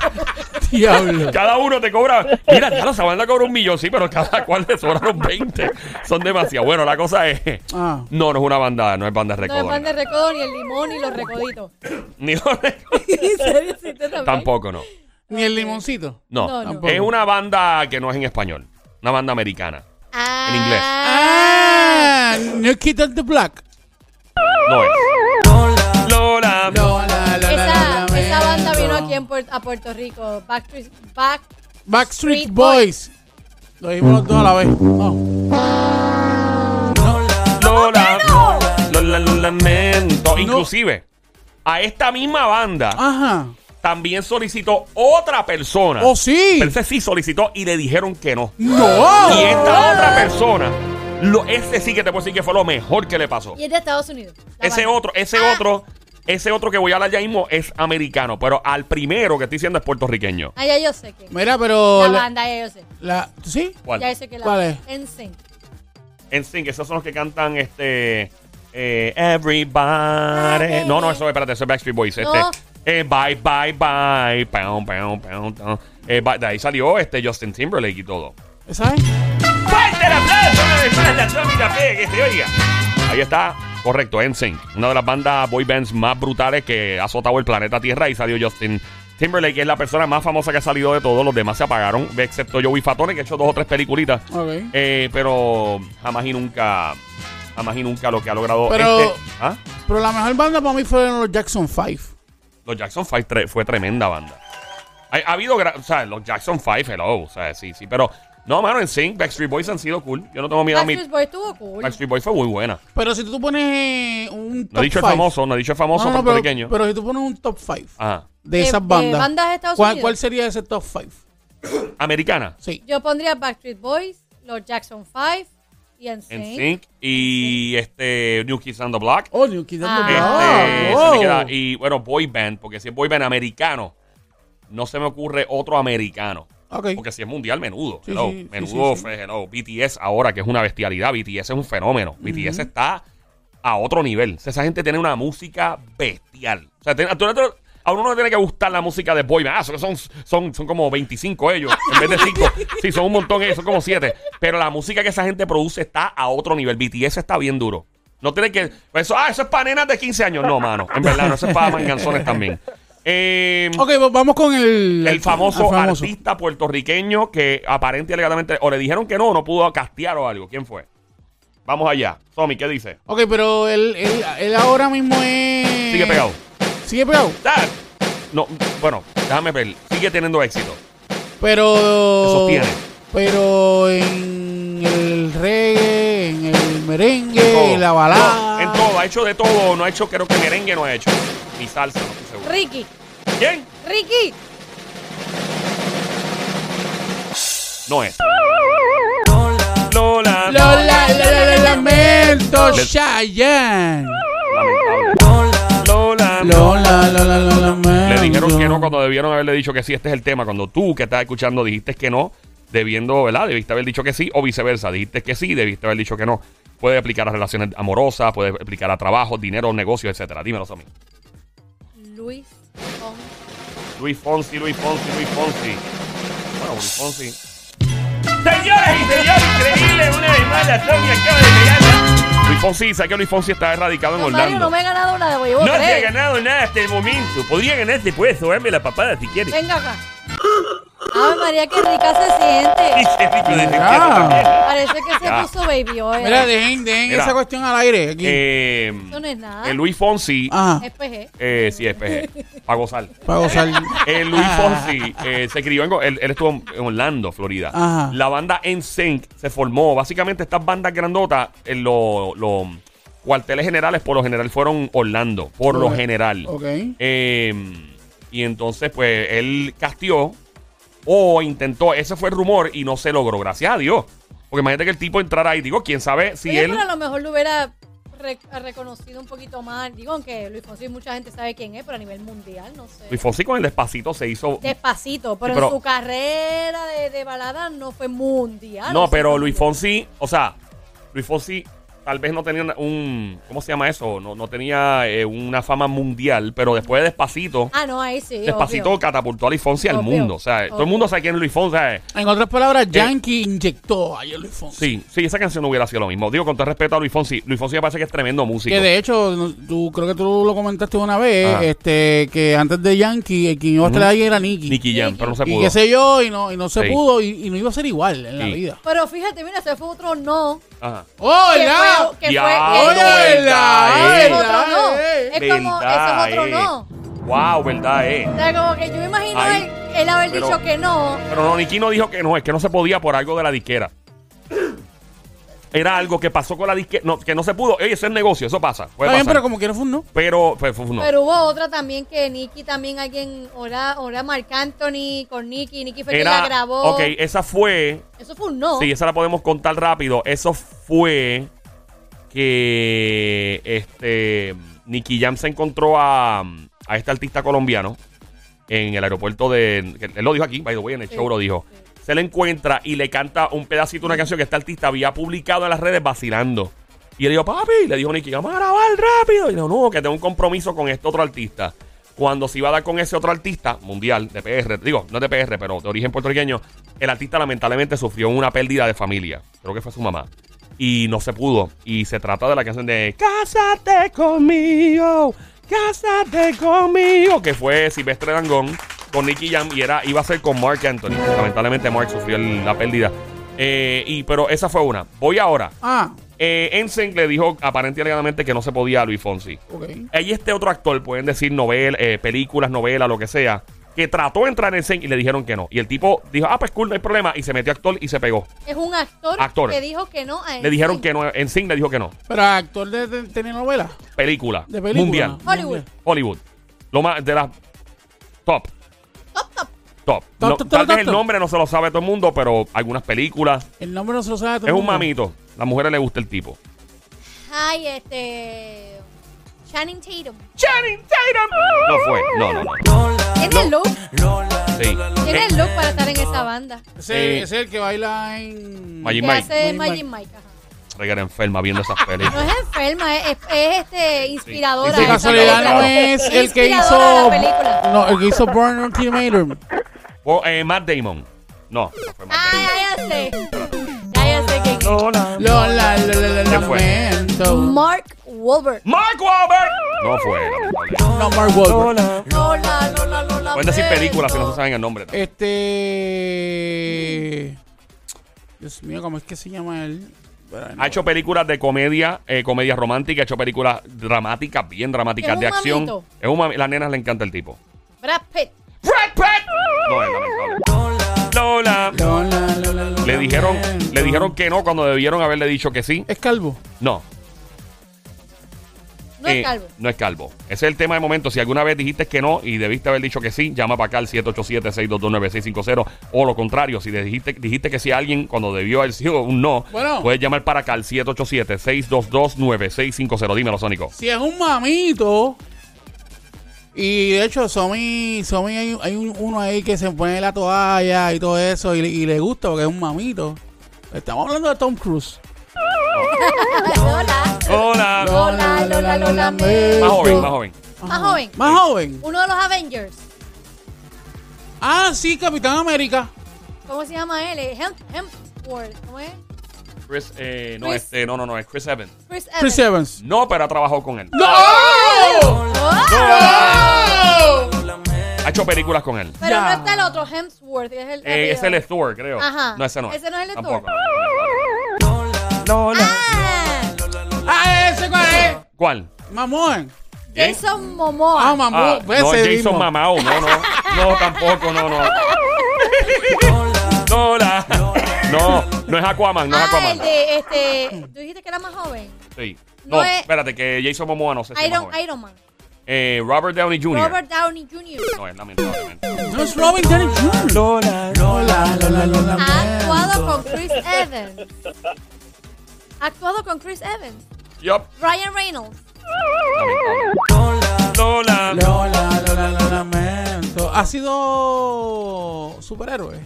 Diablo. Cada uno te cobra. Mira, ya esa banda cobra un millón, sí, pero cada cual le sobraron 20. Son demasiado. Bueno, la cosa es. Ah. No, no es una banda, no es banda de No recodo. es banda de recodo, ni el limón, ni los recoditos. Ni los recodo. ¿En serio existe también? Tampoco, no. Ni el limoncito. No. No, no. Tampoco. Es una banda que no es en español. Una banda americana. Ah. En inglés. Ah, New Kid on the Block. No es. Lola. Lola, la, la, Esa, banda vino aquí en Puer- a Puerto Rico. Backstreet, Back, Backstreet Street Boys. Lo dijimos los dos a la vez. Vamos. Lola. Lola, lo lamento. Inclusive, a esta misma banda Ajá. También solicitó otra persona. Oh, sí. Pero ese sí solicitó y le dijeron que no. No. Y esta otra persona, lo, ese sí que te puedo decir que fue lo mejor que le pasó. y es de Estados Unidos. Ese banda. otro, ese Ah. otro, Ese otro que voy a hablar ya mismo es americano, pero al primero que estoy diciendo es puertorriqueño. Ah, ya yo sé que. Mira, pero. La la- banda, ya yo sé. la- ¿Sí? ¿Cuál? Ya yo sé que la ¿Cuál es? NSYNC. En Sync, esos son los que cantan este. eh, everybody. No, no, eso, espérate, eso es Backstreet Boys. Este. Eh, bye, bye. Eh, bye- de ahí salió este Justin Timberlake y todo. ¿Esa es? ¡Fuerte el aplauso una vez que se oiga! Ahí está, correcto, NSYNC. Una de las bandas boy bands más brutales que ha azotado el planeta Tierra y salió Justin Timberlake, que es la persona más famosa que ha salido de todos. Los demás se apagaron, excepto Joey Fatone, que ha hecho dos o tres peliculitas. Ok. Eh, pero jamás y nunca, jamás y nunca lo que ha logrado Pero- este. ¿Ah? Pero la mejor banda para mí fueron los Jackson 5. Los Jackson 5 tre- fue tremenda banda. Ha, ha habido, o sea, los Jackson 5, hello, o sea, sí, sí, pero no, mano, en Sync, Backstreet Boys han sido cool. Yo no tengo miedo a mi. Backstreet Boys estuvo cool. Backstreet Boys fue muy buena. Pero si tú pones un No top he dicho el famoso, no he dicho el famoso No, no, pero, puertorriqueño. pero si tú pones un top 5 Ajá. de De- esas de bandas de Estados ¿cuál, Unidos. cuál sería ese top 5? Americana. Sí. Yo pondría Backstreet Boys, los Jackson 5 y. En Sync y este New Kids on the Block. Oh, New Kids on the Ah. Este, Block. se me Wow. queda- y bueno, boy band, porque si es boy band americano, no se me ocurre otro americano. Ok. Porque si es mundial, menudo. Sí, hello, sí, sí, menudo, sí, sí. fe- hello. BTS ahora, que es una bestialidad. BTS es un fenómeno. BTS está a otro nivel. O sea, esa gente tiene una música bestial. O sea, tiene- tú- tú- a uno no le tiene que gustar la música de boy band. Ah, son, son, son, son como 25 ellos, en vez de 5. sí, son un montón ellos, son como 7. Pero la música que esa gente produce está a otro nivel. BTS está bien duro. No tiene que... Eso, ah, eso es para nenas de 15 años. No, mano. En verdad, no. Eso es para manganzones también. Eh, Ok, pues vamos con el... el famoso, el famoso. artista puertorriqueño que aparente y alegadamente o le dijeron que no, no pudo castear o algo. ¿Quién fue? Vamos allá. Tommy, ¿qué dice? Ok, pero él, él, él ahora mismo es... Sigue pegado. Sigue pegado. Ah, No, bueno, déjame ver. Sigue teniendo éxito. Pero... Se sostiene. Pero en el reggae, en el merengue, en la balada... No, en todo. Ha hecho de todo. No ha hecho, creo que merengue no ha hecho. Ni salsa, no estoy seguro. Ricky. ¿Quién? Ricky. No es. Lola. Lola, Lola, Lola, lamento, Le- Chayanne. Lamentable. Lola. Lola, Lola, Lola, lamento. Le dijeron que no cuando debieron haberle dicho que sí. Este es el tema. Cuando tú que estás escuchando dijiste que no, debiendo, ¿verdad? Debiste haber dicho que sí o viceversa. Dijiste que sí, debiste haber dicho que no. Puede aplicar a relaciones amorosas, puede aplicar a trabajo, dinero, negocios, etcétera. Dímelo, Sammy. Luis. Fonsi. Luis Fonsi, Luis Fonsi, Luis Fonsi. Bueno, Luis Fonsi. Señoras y señores, increíble, una vez más la Tommy acaba de pegarla. Luis Fonsi, ¿sabes que Luis Fonsi está erradicado en No, Mario, Orlando? no me he ganado nada, voy llevo No ha tres. ganado nada hasta el momento. Podría ganarse, puede sobarme la papada si quiere. Venga acá. Ay, María, qué rica se siente. Dice rico de Mira. también. Parece que se Ya. puso baby oil. Mira, dejen, dejen Mira. esa cuestión al aire aquí. Eh, Eso no es nada. eh, Luis Fonsi, Ajá, Es PG. eh, sí, es PG, para gozar. para gozar. Eh, Luis. Fonsi eh, se crió en, él, él estuvo en Orlando, Florida. Ajá. La banda NSYNC se formó. Básicamente estas bandas grandotas, en los los cuarteles generales por lo general fueron Orlando, por lo Ok. general. Ok. Eh, y entonces, pues, él castió o intentó, ese fue el rumor y no se logró, gracias a Dios. Porque imagínate que el tipo entrara ahí, digo, quién sabe si Oye, él... pero a lo mejor lo hubiera re- reconocido un poquito más. Digo, aunque Luis Fonsi mucha gente sabe quién es, pero a nivel mundial, no sé. Luis Fonsi con el despacito se hizo... Despacito, pero, Sí, pero- en su carrera de, de balada no fue mundial. No, ¿o sí pero fue Luis mundial? Fonsi, o sea, Luis Fonsi tal vez no tenía un, ¿cómo se llama eso? No, no tenía eh, una fama mundial, pero después de Despacito, Ah, no, ahí sí. Despacito obvio. catapultó a Luis Fonsi al Obvio, mundo. O sea, todo el mundo sabe quién es Luis Fonsi. ¿sabes? En otras palabras, Yankee inyectó a Luis Fonsi. Sí, sí, esa canción no hubiera sido lo mismo. Digo, con todo respeto a Luis Fonsi, Luis Fonsi me parece que es tremendo músico. Que de hecho, tú creo que tú lo comentaste una vez, Ajá. este, que antes de Yankee, el quien iba a estar Ujú. ahí era Nicky. Nicky Jam, pero no se y pudo. qué sé yo, y no, y no se Sí. pudo, y, y no iba a ser igual en la vida. Pero fíjate, mira, ese fue otro no. Ajá. ¡Oh, Que! Fue, que Ya, fue ese verdad, es eh. otro no. eh. Es como, ese es otro eh. no. Wow, verdad, eh. O sea, como que yo me imagino Ahí. él, él haber Pero- dicho que no. Pero no, Nicky no dijo que no, es que no se podía por algo de la disquera. Era algo que pasó con la disquera, no, que no se pudo. Oye, eso es negocio, eso pasa. Puede Está bien, pasar. pero como quiera fue un no. Pero, pues, fue- fue- no. Pero hubo otra también que Nicky también alguien, ahora, ahora Marc Anthony con Nicky, Nicky fue quien Era, la grabó. ok, esa fue, Eso fue un no. sí, esa la podemos contar rápido. Eso fue que, este, Nicky Jam se encontró a, a este artista colombiano en el aeropuerto de. Él lo dijo aquí, by the way, en el Sí, show lo dijo. sí. Se le encuentra y le canta un pedacito de una canción que este artista había publicado en las redes vacilando. Y él dijo, papi, le dijo Nicky, vamos a grabar rápido. Y dijo, no, que tengo un compromiso con este otro artista. Cuando se iba a dar con ese otro artista mundial de PR, digo, no de PR, pero de origen puertorriqueño, el artista lamentablemente sufrió una pérdida de familia. Creo que fue su mamá. Y no se pudo. Y se trata de la canción de Cásate conmigo, cásate conmigo, que fue Silvestre Dangón con Nicky Jam y era, iba a ser con Mark Anthony. Lamentablemente Mark sufrió el- la pérdida. Eh, y, pero esa fue una. Voy ahora. Ah, Eh, Ensign le dijo aparentemente que no se podía a Luis Fonsi. ok. Hay este otro actor, pueden decir novel, eh, películas, novelas, lo que sea, que trató de entrar en Ensign y le dijeron que no. Y el tipo dijo, ah, pues cool, no hay problema. Y se metió actor y se pegó. Es un actor, Actor. que dijo que no a Le dijeron que no. Ensign le dijo que no. Pero actor de, de telenovela. Película. De película. Mundial. Hollywood. Hollywood. Lo más de las top. Top, top. Top. Top, No, top, tal top, vez top, el top. nombre no se lo sabe todo el mundo, pero algunas películas. El nombre no se lo sabe todo Es el un mundo. mamito. A las mujeres les gusta el tipo. Ay, este. Channing Tatum. Channing Tatum. No fue. No, no, no. Tiene el look. Sí. Tiene el look para estar en esa banda. Ese, Eh, ese es el que baila en. Magic Que Mike. hace Magic Magic Mike. Ajá. Reguera enferma viendo esas No películas. es enferma, es, es- es, este inspiradora. Sí, De esa casualidad película. no es el que Inspiradora hizo. de la película. No, el que hizo Burn Ultimatum. O, eh, Matt Damon. No, no fue Matt Ah, Damon. ya, ya sé. Lola. Lola, Lola. Mark Wahlberg. Mark Wahlberg. No fue. No, Mark Wahlberg. Lola, Lola, Lola. Pueden decir lamento. películas si no se saben el nombre. Este. Dios mío, ¿cómo es que se llama él? No. Ha hecho películas de comedia, eh, comedia romántica, ha hecho películas dramáticas, bien dramáticas ¿Es un de acción. mamito? Es un mami- Las nenas le encanta el tipo. Brad Pitt. Brad Pitt. No es lamentable. Lola. Lola, Lola, Lola, Le dijeron, le dijeron que no cuando debieron haberle dicho que sí. Es calvo. No. No Eh, es calvo. No es calvo. Ese es el tema de momento. Si alguna vez dijiste que no y debiste haber dicho que sí, llama para acá al 787-622-9650. O lo contrario, si le dijiste, dijiste que sí a alguien cuando debió haber sido un no, Bueno. puedes llamar para acá al 787-622-9650. Dímelo, Sónico. Si es un mamito. Y de hecho, Somi, Somi hay, hay un- uno ahí que se pone la toalla y todo eso y, le- y le gusta porque es un mamito. Estamos hablando de Tom Cruise. Lola. Hola. Lola, Lola, Lola, lamento. Más joven, más joven. Más joven. Más joven. Uno de los Avengers. Ah, sí, Capitán América. ¿Cómo se llama él? Eh, Hem- Hemsworth. ¿Cómo es? Chris, eh, no, Chris- este, no, no, no, es Chris Evans. Chris Evans. Chris Evans. No, pero ha trabajado con él. ¡No! Ha hecho películas con él. Pero no está el otro, Hemsworth. Es el, Eh, ese es Thor, creo. Ajá. No, ese no es. Ese no es el de Tampoco. Ah, Ah, ese cuál es. ¿Cuál? Mamón. Jason Momoa. Ah, mamón. Ah, ese no, es Jason mismo. Mamao. No, no. No, tampoco, no, no. Lola. No, no es Aquaman, no es ah, el Aquaman. de este. Tú dijiste que era más joven. Sí. No No, es- espérate, que Jason Momoa no sé si es más Iron. Iron Man. Eh, Robert Downey Jr. Robert Downey Jr. No, es lamentablemente. No es Robin Downey Jr. Lola, Lola, Lola, Lola. Ha actuado con Chris Evans. Ha actuado con Chris Evans. Yup. Ryan Reynolds. Lola. Lola, Lola, Lola, lamento. ¿Ha sido superhéroe?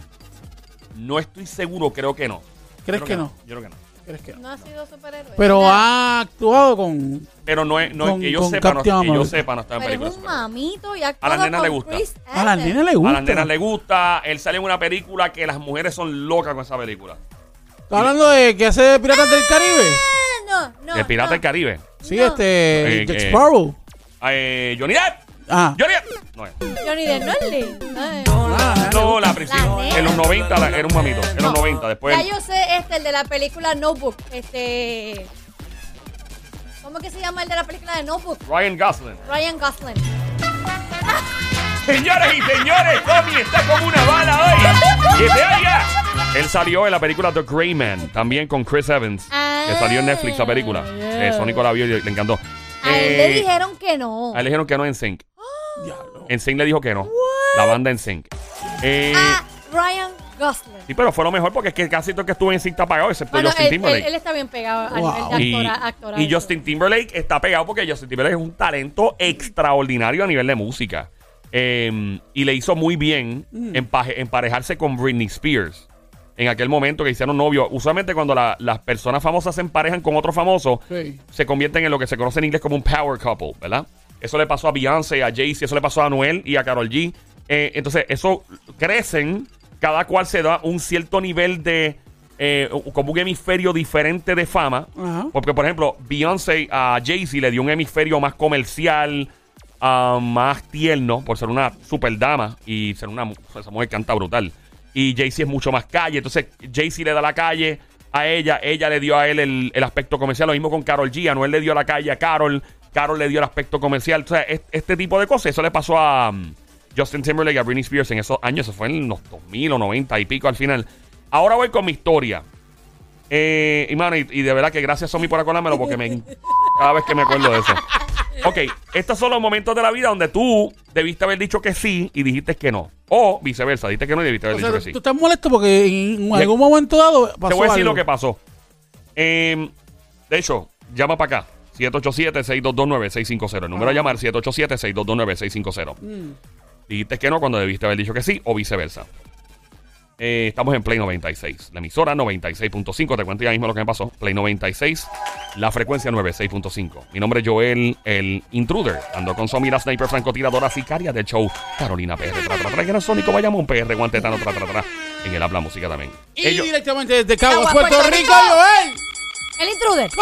No estoy seguro, creo que no. ¿Crees Creo que no? Yo creo que no. ¿Crees que no? No ha sido superhéroe. Pero ha actuado con... Pero no es, no es Con- que yo con sepa, no, Captain que yo America. sepa, no está en Pero es películas. un superhéroes. mamito y ha actuado nena con le gusta. Chris A la Evans. nena le A gusta. las nenas le gusta. Él sale en una película que las mujeres son locas con esa película. ¿Estás hablando de que hace Piratas del Caribe? Ah, No, no. El Pirata no. del Caribe. Sí, No. este... Eh, Jack eh. Sparrow. Eh, Johnny Depp. Ah. Johnny Depp. No es. Johnny Depp no es Lee. Ay. Ah, No, la principal. La nena. En los 90 la- era un mamito. En los No. 90. Después. Ya yo sé este, el de la película Notebook. Este. ¿Cómo que se llama el de la película de Notebook? Ryan Gosling. Ryan Gosling. Señoras y señores, Tommy está como una bala hoy. ¡Que se oiga! Él salió en la película The Grey Man, también con Chris Evans, que salió en Netflix la película. yeah. Eh, Sónico la vio y le, encantó. A él Eh, le dijeron que no. a él le dijeron que no en Sync. Diablo. En Sync le dijo que no. La banda en Sync. Eh, Ah, Ryan Gosling. Sí, pero fue lo mejor porque es que casi todo el que estuvo en sí está pagado, excepto Bueno, Justin él, Timberlake. él- él está bien pegado Wow. a nivel y, de actora, y Justin Timberlake está pegado porque Justin Timberlake es un talento extraordinario a nivel de música. Eh, y le hizo muy bien Mm. emparejarse con Britney Spears. En aquel momento que hicieron novio. Usualmente cuando la- las personas famosas se emparejan con otro famoso, Sí. se convierten en lo que se conoce en inglés como un power couple, ¿verdad? Eso le pasó a Beyoncé, a Jay-Z, eso le pasó a Noel y a Carol G. Eh, entonces, eso crecen, cada cual se da un cierto nivel de, eh, como un hemisferio diferente de fama. Porque, por ejemplo, Beyoncé a Jay-Z le dio un hemisferio más comercial, ah, más tierno, por ser una super dama y ser una esa mujer canta brutal. Y Jay-Z es mucho más calle. Entonces, Jay-Z le da la calle a ella, ella le dio a él el, el aspecto comercial. Lo mismo con Carol G. Anuel le dio la calle a Carol, Carol le dio el aspecto comercial. O sea, es- este tipo de cosas, eso le pasó a um, Justin Timberlake y a Britney Spears en esos años. Eso fue en los 2000 o 90 y pico al final. Ahora voy con mi historia. Eh, y, mano, y, y de verdad que gracias, Somi, por acordármelo, porque me, cada vez que me acuerdo de eso. Ok, estos son los momentos de la vida donde tú debiste haber dicho que sí y dijiste que no. O viceversa, dijiste que no y debiste haber O dicho sea, que sí. tú estás molesto porque en algún momento dado pasó Te voy a decir algo. lo que pasó. Eh, de hecho, llama para acá. 787-622-9650. El número a llamar 787-622-9650. Mm. Dijiste que no cuando debiste haber dicho que sí o viceversa. Eh, estamos en Play 96. La emisora 96.5. Te cuento ya mismo lo que me pasó. Play 96. La frecuencia 96.5. Mi nombre es Joel, el intruder. Ando con Somi, la sniper francotiradora sicaria del show Carolina PR. Tra, tra, tra, que no Sónico, vayamos un PR, guantetano, tra, tra, tra. En el habla música también. Y Ellos- directamente desde Caguas, Puerto, Puerto Rico, Rico. Joel. El intruder.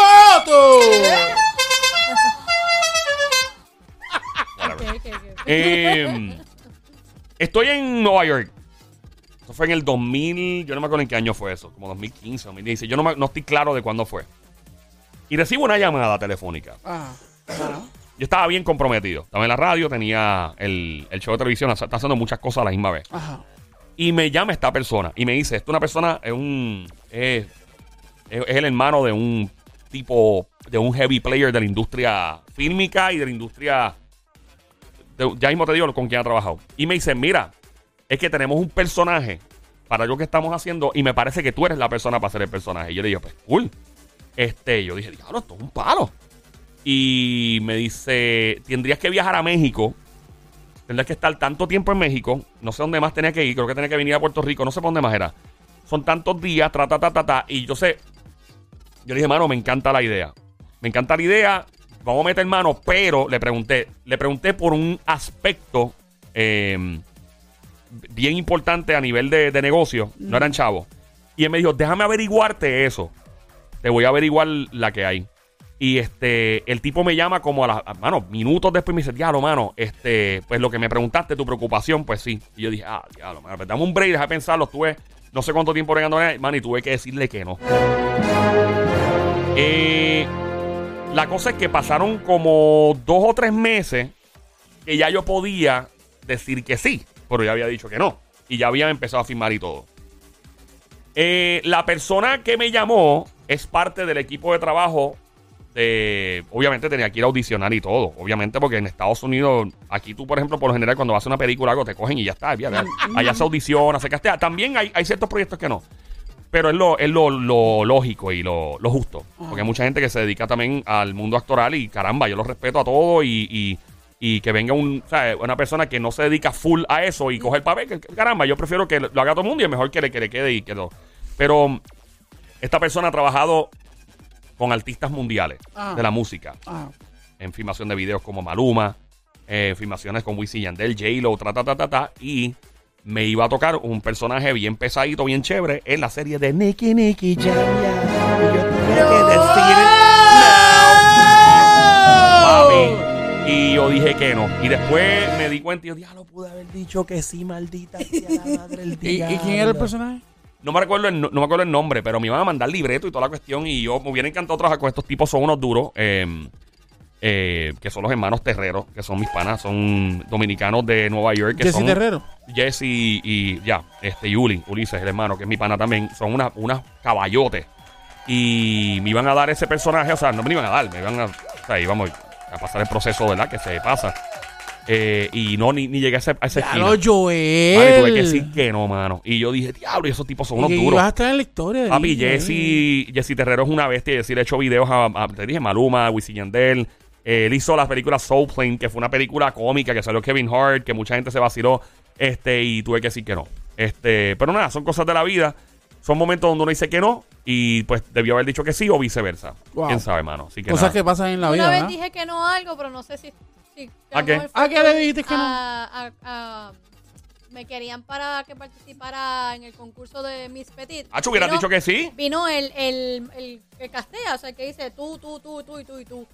Ok. Eh, estoy en Nueva York. Eso fue en el 2000. Yo no me acuerdo en qué año fue eso. Como 2015, 2016. Yo no, me- no estoy claro de cuándo fue. Y recibo una llamada telefónica. Ah. Yo estaba bien comprometido. Estaba en la radio, tenía el, el show de televisión. Está haciendo muchas cosas a la misma vez. Ajá. Y me llama esta persona. Y me dice: Esta una persona es un. Es, es- el hermano de un tipo. De un heavy player de la industria fílmica y de la industria. ya mismo te digo con quién ha trabajado. Y me dice: Mira, es que tenemos un personaje para lo que estamos haciendo. Y me parece que tú eres la persona para hacer el personaje. Y yo le digo: Pues cool. Este, yo dije: Diablo, esto es un palo. Y me dice: Tendrías que viajar a México. Tendrías que estar tanto tiempo en México. No sé dónde más tenía que ir. Creo que tenía que venir a Puerto Rico. No sé por dónde más era. Son tantos días, ta, ta. Y yo sé. Yo le dije, mano, me encanta la idea. Me encanta la idea. Vamos a meter mano. Pero le pregunté. Le pregunté por un aspecto eh, bien importante a nivel de, de negocio. No eran chavos. Y él me dijo, déjame averiguarte eso. Te voy a averiguar la que hay. Y este, el tipo me llama como a las, mano, minutos después me dice, diablo, mano, este, pues lo que me preguntaste, tu preocupación, pues sí. Y yo dije, ah, diablo, mano, pues dame un break, deja de pensarlo. Estuve no sé cuánto tiempo regando, mano, y tuve que decirle que no. Eh, la cosa es que pasaron como dos o tres meses que ya yo podía decir que sí, pero ya había dicho que no. Y ya había empezado a firmar y todo. Eh, la persona que me llamó es parte del equipo de trabajo de... Obviamente tenía que ir a audicionar y todo. Obviamente porque en Estados Unidos, aquí tú, por ejemplo, por lo general cuando vas a una película algo, te cogen y ya está. ya. allá se audiciona, se castea. También hay, hay ciertos proyectos que no. Pero es lo, es lo, lo lógico y lo, lo justo. Porque hay mucha gente que se dedica también al mundo actoral y caramba, yo los respeto a todos y, y, y que venga un, una persona que no se dedica full a eso y coge el papel, caramba, yo prefiero que lo haga todo el mundo y es mejor que le, que le quede y que lo... Pero esta persona ha trabajado con artistas mundiales Ah. de la música Ah. en filmación de videos como Maluma, eh, filmaciones con Wisin y Yandel, J-Lo, ta, ta, ta, ta, ta, y me iba a tocar un personaje bien pesadito, bien chévere en la serie de Nicky Nicky Jam yo tuve que decir papi. Y yo dije que no. Y después me di cuenta y yo, diablo, pude haber dicho que sí, maldita sea la madre del ¿Y, y quién era el personaje? No me recuerdo el, no, no me acuerdo el nombre, pero me iban a mandar libreto y toda la cuestión. Y yo me hubiera encantado trabajar con estos tipos, son unos duros. eh, eh, que son los hermanos Terreros, que son mis panas, son dominicanos de Nueva York. Que Jesse son Terrero. Jesse y, y ya, este, y Uli, Ulises, el hermano, que es mi pana también, son unas unas caballotes. Y me iban a dar ese personaje, o sea, no me iban a dar, me iban a, o sea, íbamos a pasar el proceso, ¿verdad? Que se pasa. Eh, y no, ni, ni llegué a ese, a esa Ya esquina. lo Joel. Y tuve que decir que no, mano. Y yo dije, diablo, y esos tipos son unos Y duros. vas a estar en la historia. de Papi. Jesse, Jesse Terrero es una bestia. Jesse le ha hecho videos a, a- te dije, Maluma, Wisin Yandel. Eh, él hizo la película Soul Plane, que fue una película cómica que salió Kevin Hart, que mucha gente se vaciló. Este, y tuve que decir que no. Este, pero nada, son cosas de la vida. Son momentos donde uno dice que no. Y pues debió haber dicho que sí o viceversa. Wow. Quién sabe, mano. Así que Cosas nada. que pasan en la vida. Una vez ¿verdad? dije que no a algo, pero no sé si. ¿A qué? ¿A qué le dijiste que no? a- a- a- me querían para que participara en el concurso de Miss Petit. Ah, hubieras Vino- dicho que sí. Vino el, el, el que castea, o sea, el que dice tú, tú, tú, tú y tú y tú.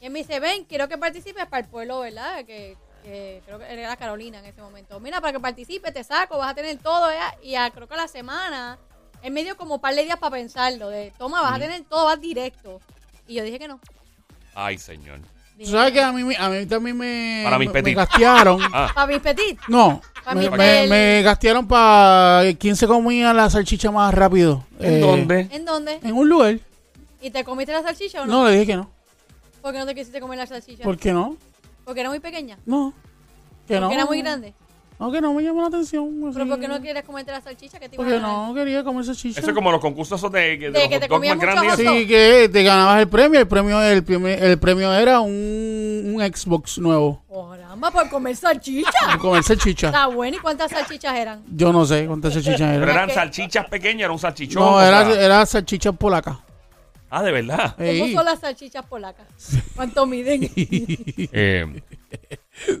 Y él me dice, ven, quiero que participes para el pueblo, ¿verdad? Que, que creo que era Carolina en ese momento. Mira, para que participes, te saco, vas a tener todo. ¿verdad? Y a, creo que a la semana, él me dio como un par de días para pensarlo. De, toma, vas a tener todo, vas directo. Y yo dije que no. Ay, señor. Tú sabes que a mí, a mí también me, Para mis me, me petit. gastearon. Ah, Para Miss Petit. No, Pa' me, mi me, tel. me gastearon para quién se comía la salchicha más rápido. ¿en Eh, dónde? ¿En dónde? En un lugar. ¿Y te comiste la salchicha o no? No, le dije que no. ¿Por qué no te quisiste comer la salchicha? ¿Por qué no? Porque era muy pequeña. No. Que no. Porque era muy grande. No, que no me llamó la atención. Pero. ¿por qué no quieres comerte la salchicha que te iban Porque a dar? no quería comer salchicha. Eso es como los concursos esos de, de, De los que te comías más grandes. Sí, que te ganabas el premio. El premio, el premio, el premio era un, un Xbox nuevo. Caramba, por comer salchicha. Por comer salchicha. Está bueno. ¿Y cuántas salchichas eran? Yo no sé cuántas salchichas Pero eran. eran ¿Qué? salchichas pequeñas, era un salchichón. No, era, sea- era salchicha polaca. Ah, de verdad. ¿Cómo Ey, son las salchichas polacas? ¿Cuánto miden? Eh,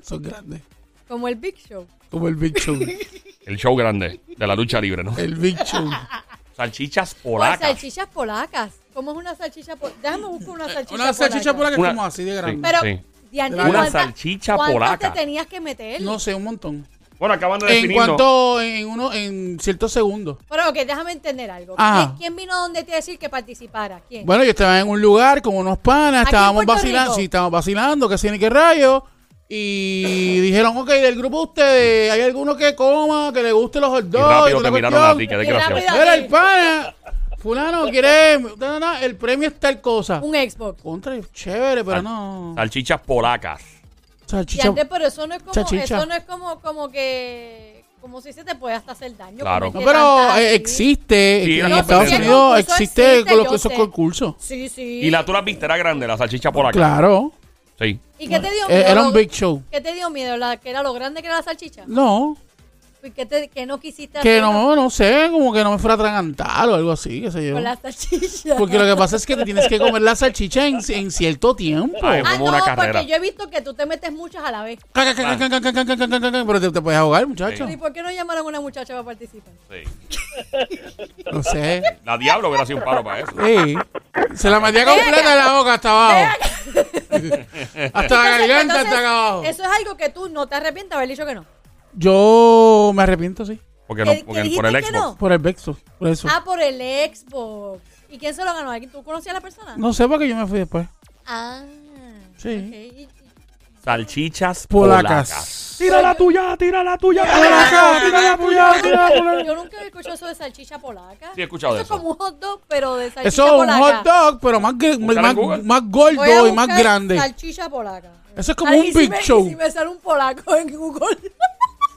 son grandes. Como el Big Show. Como el Big Show. el show grande de la lucha libre, ¿no? El Big Show. Salchichas O polacas. salchichas polacas. ¿Cómo es una salchicha polaca? Déjame buscar una salchicha Una salchicha polaca es como así de grande. Pero, Sí. Una ¿cuántas- salchicha ¿cuántas polaca. te tenías que meter? No sé, un montón. Bueno, acaban de En definirnos. cuanto, en uno, en ciertos segundos. Pero, ok, déjame entender algo. Ajá. ¿Quién, vino donde te decir que participara? ¿Quién? Bueno, yo estaba en un lugar con unos panas, ¿Aquí en estábamos vacilando, Rico? sí, estábamos vacilando, que ni qué rayo. Y dijeron, ok, del grupo de ustedes, ¿hay alguno que coma, que le guste los hot Y dogs? rápido toda te miraron a ti, qué Y desgraciado. Era el pana. Fulano quiere. no, no, no, el premio es tal cosa. Un Xbox. Contra, chévere, pero Sal- no. Salchichas polacas. Salchicha. Diantre, pero eso no es como, Salchicha. eso no es como, como que, como si se te puede hasta hacer daño. Claro. No, pero eh, existe. Sí, en la Estados competencia. Unidos existe, existe, con los- esos sé. concursos. Sí, sí. Y la tú la viste, era grande, la salchicha polaca. Claro. Sí. ¿Y qué te dio Eh, miedo? Era un big show. ¿Qué te dio miedo? ¿La, ¿Que era lo grande que era la salchicha? No. ¿Y qué, te, qué no quisiste hacer? Que no, no sé, como que no me fuera a atragantar o algo así, qué sé yo. Con la salchicha. Porque lo que pasa es que te tienes que comer la salchicha en, en cierto tiempo. Ay, ah, no, carrera. porque yo he visto que tú te metes muchas a la vez. Pero te, te, puedes ahogar, muchacho. Sí. ¿Y por qué no llamaron a una muchacha para participar? Sí. no sé. La diablo hubiera sido un paro para eso. Sí. Se la metía completa en la boca hasta abajo. hasta la garganta, hasta acá abajo. Eso es algo que tú no te arrepientes de haber dicho que no. Yo me arrepiento, sí. Porque no, ¿Qué- porque qué por el dijiste que Xbox. no? Por el Vexo. Por eso. Ah, por el Xbox. ¿Y quién se lo ganó? ¿Alguien- ¿Tú conocías a la persona? No sé por qué yo me fui después. Ah. Sí. ok. Y- y- Salchichas Polacas. polacas. Tira la tuya, tira la tuya. Tira acá, tira la tuya, tira la tuya. Yo nunca había escuchado eso de salchicha polaca. Sí, he escuchado eso. eso. es como un hot dog, pero de salchicha Eso es un polaca. hot dog, pero más, gr- Búscala en Google. más, más Voy a gordo y más buscar grande. Salchicha polaca. Eso es como Ay, un y si big me- y show. Si me sale un polaco en Google.